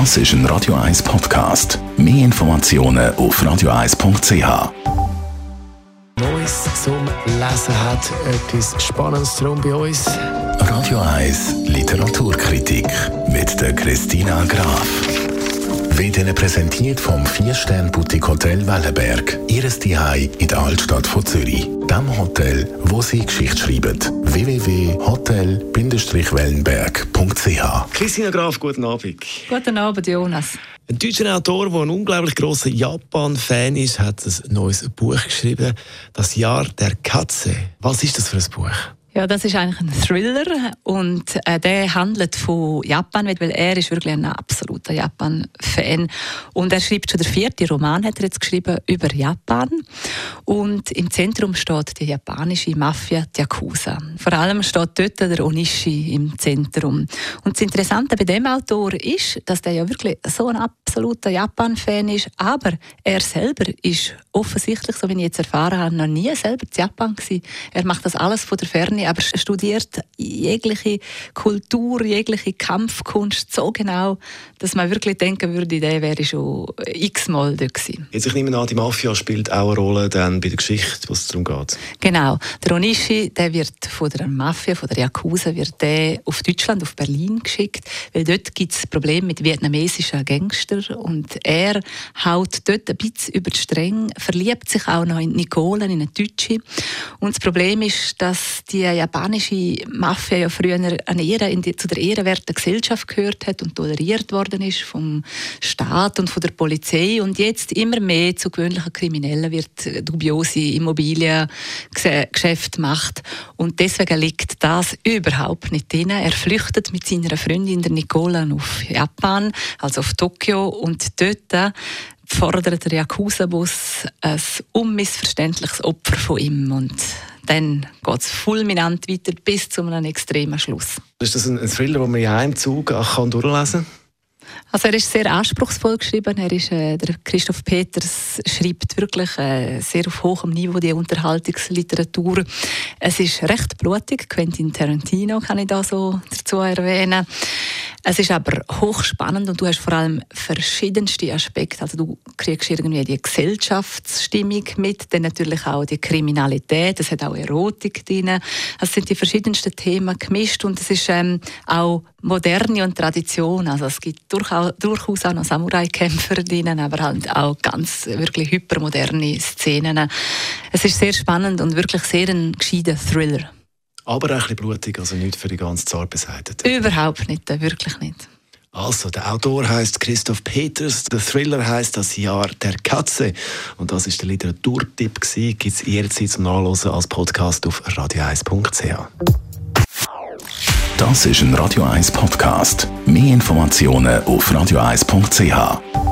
Das ist ein Radio 1 Podcast. Mehr Informationen auf radio1.ch. Neues zum Lesen hat etwas Spannendes drum bei uns. Radio 1 Literaturkritik mit der Christina Graf. Wird Ihnen präsentiert vom 4-Stern-Boutique Hotel Wellenberg. Ihres Zuhause in der Altstadt von Zürich. Dem Hotel, wo Sie Geschichte schreiben. www.hotel-wellenberg.ch Christina Graf, guten Abend. Guten Abend, Jonas. Ein deutscher Autor, der ein unglaublich grosser Japan-Fan ist, hat ein neues Buch geschrieben. Das Jahr der Katze. Was ist das für ein Buch? Ja, das ist eigentlich ein Thriller und äh, der handelt von Japan, weil er ist wirklich ein absoluter Japan-Fan und er schreibt schon der vierte Roman, hat er jetzt geschrieben über Japan und im Zentrum steht die japanische Mafia, die Yakuza. Vor allem steht dort der Onishi im Zentrum. Und das Interessante bei dem Autor ist, dass der ja wirklich so ein absoluter Japan-Fan ist, aber er selber ist offensichtlich, so wie ich jetzt erfahren habe, noch nie selber in Japan gewesen. Er macht das alles von der Ferne aber studiert jegliche Kultur, jegliche Kampfkunst so genau, dass man wirklich denken würde, der wäre schon x-mal dort gewesen. Jetzt, ich nehme an, die Mafia spielt auch eine Rolle dann bei der Geschichte, was es darum geht. Genau. Der Onishi, der wird von der Mafia, von der Yakuza, wird der auf Deutschland, auf Berlin geschickt, weil dort gibt es Probleme mit vietnamesischen Gangstern und er haut dort ein bisschen über die Stränge, verliebt sich auch noch in Nicole, in eine Deutsche und das Problem ist, dass die japanische Mafia ja früher an Ehre, die, zu der ehrenwerten Gesellschaft gehört hat und toleriert worden ist vom Staat und von der Polizei und jetzt immer mehr zu gewöhnlichen Kriminellen wird dubiose Immobiliengeschäfte macht und deswegen liegt das überhaupt nicht drin. Er flüchtet mit seiner Freundin der Nicola auf Japan, also auf Tokio und dort fordert der Yakuza-Bus ein unmissverständliches Opfer von ihm und dann geht es fulminant weiter bis zu einem extremen Schluss. Ist das ein Thriller, den man in einem Zug kann durchlesen kann? Also er ist sehr anspruchsvoll geschrieben. Er ist, äh, der Christoph Peters schreibt wirklich äh, sehr auf hohem Niveau die Unterhaltungsliteratur. Es ist recht blutig. Quentin Tarantino kann ich da so dazu erwähnen. Es ist aber hochspannend und du hast vor allem verschiedenste Aspekte. Also du kriegst irgendwie die Gesellschaftsstimmung mit, dann natürlich auch die Kriminalität, es hat auch Erotik drin. Es sind die verschiedensten Themen gemischt und es ist ähm, auch Moderne und Tradition. Also es gibt durchaus, durchaus auch noch Samurai-Kämpfer drin, aber halt auch ganz wirklich hypermoderne Szenen. Es ist sehr spannend und wirklich sehr ein gescheiter Thriller. Aber auch ein bisschen blutig, also nicht für die ganze Zart beseitigt. Überhaupt nicht, wirklich nicht. Also, der Autor heißt Christoph Peters, der Thriller heißt Das Jahr der Katze. Und das ist der Literaturtipp. Gibt es jederzeit zum Nachlesen als Podcast auf radio1.ch. Das ist ein Radio 1 Podcast. Mehr Informationen auf radio1.ch.